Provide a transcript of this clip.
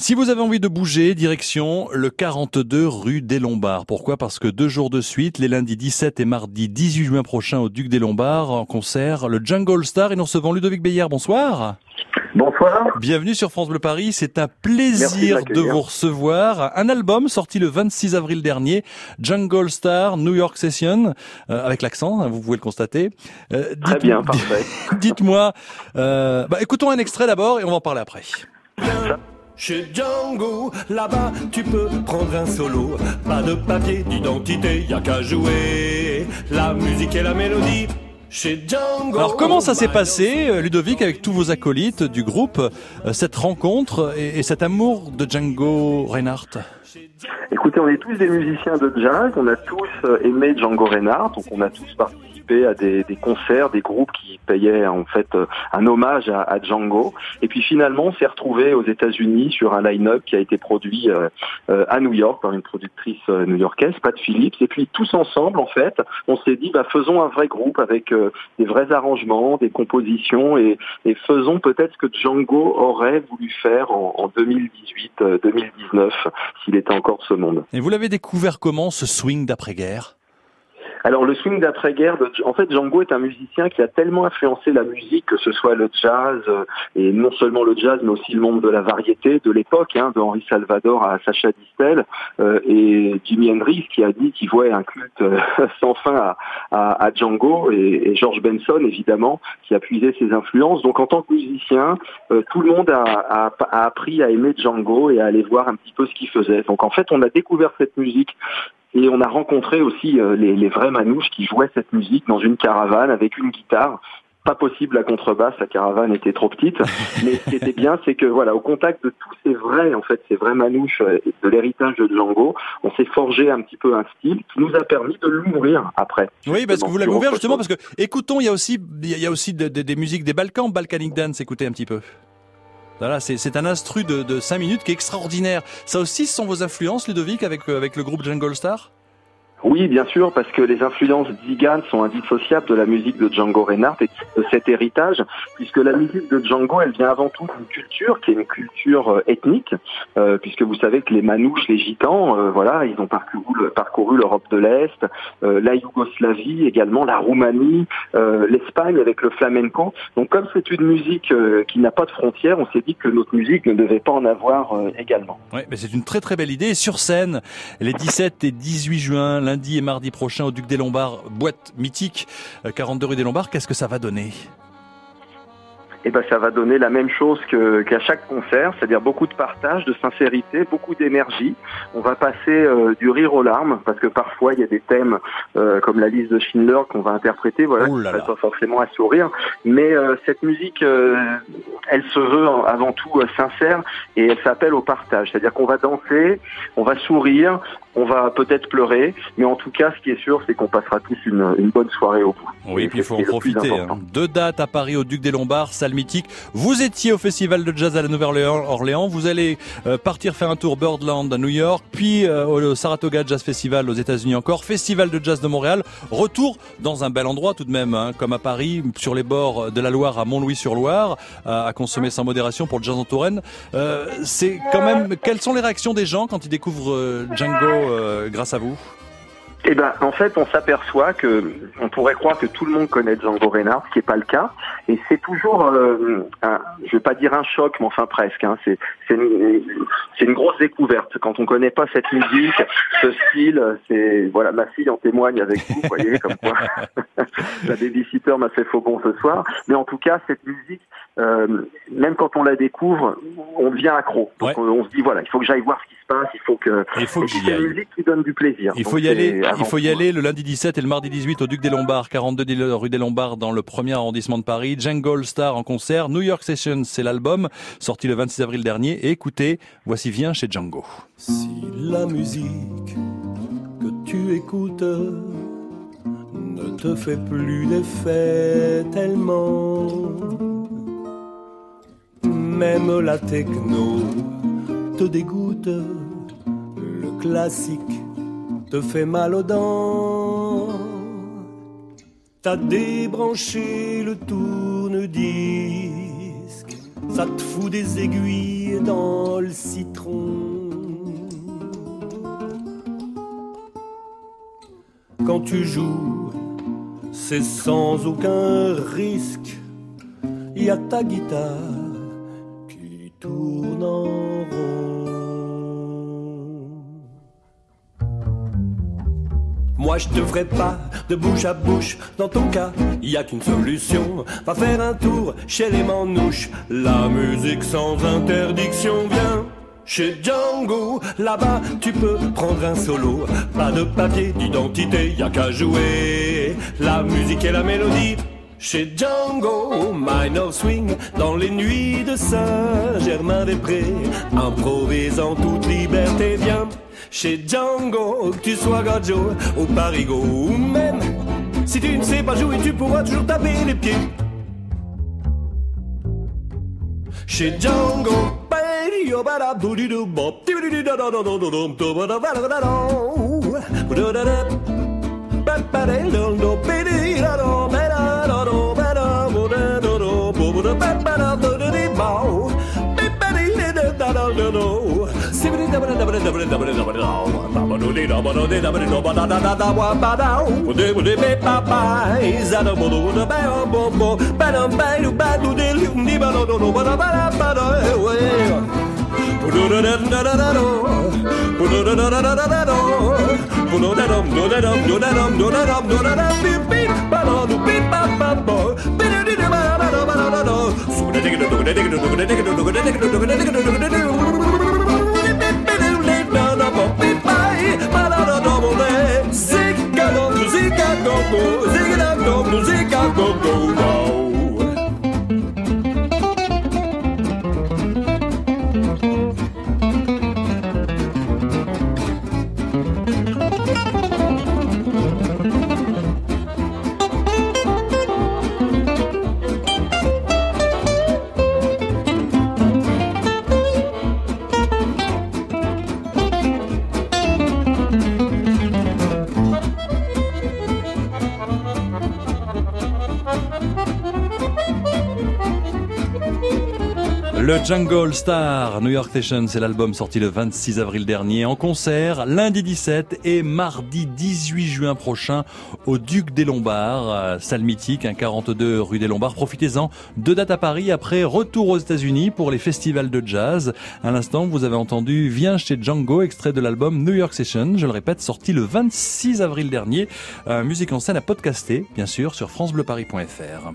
Si vous avez envie de bouger, direction le 42 rue des Lombards. Pourquoi? Parce que deux jours de suite, les lundis 17 et mardi 18 juin prochain au Duc des Lombards, en concert, le Jungle Star et nous recevons Ludovic Beyer. Bonsoir. Bonsoir. Bienvenue sur France Bleu Paris. C'est un plaisir de, vous recevoir. Un album sorti le 26 avril dernier, Jungle Star New York Session, euh, avec l'accent, hein, vous pouvez le constater. Euh, Très bien, parfait. Dites-moi, euh, bah, écoutons un extrait d'abord et on va en parler après. Chez Django, là-bas, tu peux prendre un solo. Pas de papier d'identité, y a qu'à jouer. La musique et la mélodie. Chez Django. Alors comment ça s'est passé, euh, Ludovic, avec tous vos acolytes du groupe, euh, cette rencontre et, et cet amour de Django Reinhardt? Écoutez, on est tous des musiciens de jazz, on a tous euh, aimé Django Reinhardt, donc on a tous participé à des, des concerts, des groupes qui payaient en fait euh, un hommage à, à Django. Et puis finalement, on s'est retrouvé aux États-Unis sur un line-up qui a été produit euh, à New York par une productrice new-yorkaise, Pat Phillips. Et puis tous ensemble, en fait, on s'est dit, bah, faisons un vrai groupe avec des vrais arrangements, des compositions, et, et faisons peut-être ce que Django aurait voulu faire en, en 2018-2019 s'il était encore ce monde. Et vous l'avez découvert comment, ce swing d'après-guerre? Alors le swing d'après-guerre, en fait Django est un musicien qui a tellement influencé la musique, que ce soit le jazz, euh, et non seulement le jazz, mais aussi le monde de la variété de l'époque, hein, de Henri Salvador à Sacha Distel, euh, et Jimi Hendrix qui a dit qu'il voit un culte euh, sans fin à, à, à Django, et, et, George Benson évidemment, qui a puisé ses influences. Donc en tant que musicien, euh, tout le monde a, a, a appris à aimer Django et à aller voir un petit peu ce qu'il faisait. Donc en fait on a découvert cette musique et on a rencontré aussi euh, les, les, vrais manouches qui jouaient cette musique dans une caravane avec une guitare. Pas possible la contrebasse, la caravane était trop petite. Mais ce qui était bien, c'est que voilà, au contact de tous ces vrais, en fait, ces vrais manouches euh, de l'héritage de Django, on s'est forgé un petit peu un style qui nous a permis de l'ouvrir après. Oui, parce que vous l'avez ouvert justement parce que écoutons, il y a aussi, il y a aussi des, des, des musiques des Balkans, Balkanic Dance. Écoutez un petit peu. Voilà, c'est un instru de, de 5 minutes qui est extraordinaire. Ça aussi, ce sont vos influences, Ludovic, avec, avec le groupe Jungle Star? Oui, bien sûr, parce que les influences d'Igan sont indissociables de la musique de Django Reinhardt et de cet héritage, puisque la musique de Django, elle vient avant tout d'une culture qui est une culture euh, ethnique, euh, puisque vous savez que les Manouches, les Gitans, euh, voilà, ils ont parcouru, l'Europe de l'Est, la Yougoslavie, également la Roumanie, l'Espagne avec le flamenco. Donc, comme c'est une musique qui n'a pas de frontières, on s'est dit que notre musique ne devait pas en avoir également. Oui, mais c'est une très très belle idée. Sur scène, les 17 et 18 juin, lundi et mardi prochain au Duc des Lombards, boîte mythique, 42 rue des Lombards. Qu'est-ce que ça va donner? Eh ben ça va donner la même chose que qu'à chaque concert, c'est-à-dire beaucoup de partage, de sincérité, beaucoup d'énergie. On va passer euh, du rire aux larmes parce que parfois il y a des thèmes euh, comme la liste de Schindler qu'on va interpréter, voilà, qui ne pas forcément à sourire, mais euh, cette musique, elle se veut avant tout sincère et elle s'appelle au partage, c'est-à-dire qu'on va danser, on va sourire, on va peut-être pleurer, mais en tout cas, ce qui est sûr, c'est qu'on passera tous une, une, bonne soirée au bout. Oui, et puis il faut en profiter. Hein. Deux dates à Paris au Duc des Lombards, salle mythique. Vous étiez au Festival de Jazz à la Nouvelle-Orléans. Vous allez euh, partir faire un tour Birdland à New York, puis euh, au Saratoga Jazz Festival aux États-Unis encore, Festival de Jazz de Montréal. Retour dans un bel endroit tout de même, hein, comme à Paris, sur les bords de la Loire à Mont-Louis-sur-Loire, à, consommer sans modération pour jazz en Touraine. Euh, c'est quand même. Quelles sont les réactions des gens quand ils découvrent euh, Django euh, grâce à vous? Eh ben, en fait, on s'aperçoit que on pourrait croire que tout le monde connaît Django Reinhardt, ce qui n'est pas le cas. Et c'est toujours, euh, un, je vais pas dire un choc, mais enfin presque. Hein, c'est une, une, grosse découverte quand on connaît pas cette musique, ce style. C'est voilà, ma fille en témoigne avec vous, voyez, comme quoi la babysitter m'a fait faux bon ce soir. Mais en tout cas, cette musique, euh, même quand on la découvre, on devient accro. Donc ouais. on, on, se dit voilà, il faut que j'aille voir ce qui se passe, il faut que. Il faut que c'est une musique qui donne du plaisir. Il faut Donc y aller. Il faut y aller le lundi 17 et le mardi 18 au Duc des Lombards, 42 rue des Lombards dans le premier arrondissement de Paris. Jungle Star en concert. New York Sessions, c'est l'album sorti le 26 avril dernier. Et écoutez, voici vient chez Django. Si la musique que tu écoutes ne te fait plus d'effet tellement, même la techno te dégoûte, le classique te fait mal aux dents. T'as débranché le tourne-disque, ça te fout des aiguilles dans le citron. Quand tu joues, c'est sans aucun risque. Y a ta guitare qui tourne je ferai pas de bouche à bouche. Dans ton cas, y a qu'une solution. Va faire un tour chez les manouches. La musique sans interdiction vient. Chez Django, là-bas, tu peux prendre un solo. Pas de papier d'identité, y a qu'à jouer. La musique et la mélodie. Chez Django, Minor Swing, dans les nuits de Saint-Germain-des-Prés, improvise en toute liberté, viens chez Django, que tu sois Gajo ou Parigo ou même si tu ne sais pas jouer, tu pourras toujours taper les pieds. Chez Django, Do Le Jungle Star, New York Session, c'est l'album sorti le 26 avril dernier en concert, lundi 17 et mardi 18 juin prochain au Duc des Lombards, salle mythique, un 42 rue des Lombards. Profitez-en, deux dates à Paris après retour aux États-Unis pour les festivals de jazz. À l'instant, vous avez entendu Viens chez Django, extrait de l'album New York Session, je le répète, sorti le 26 avril dernier. musique en scène à podcaster, bien sûr, sur francebleuparis.fr.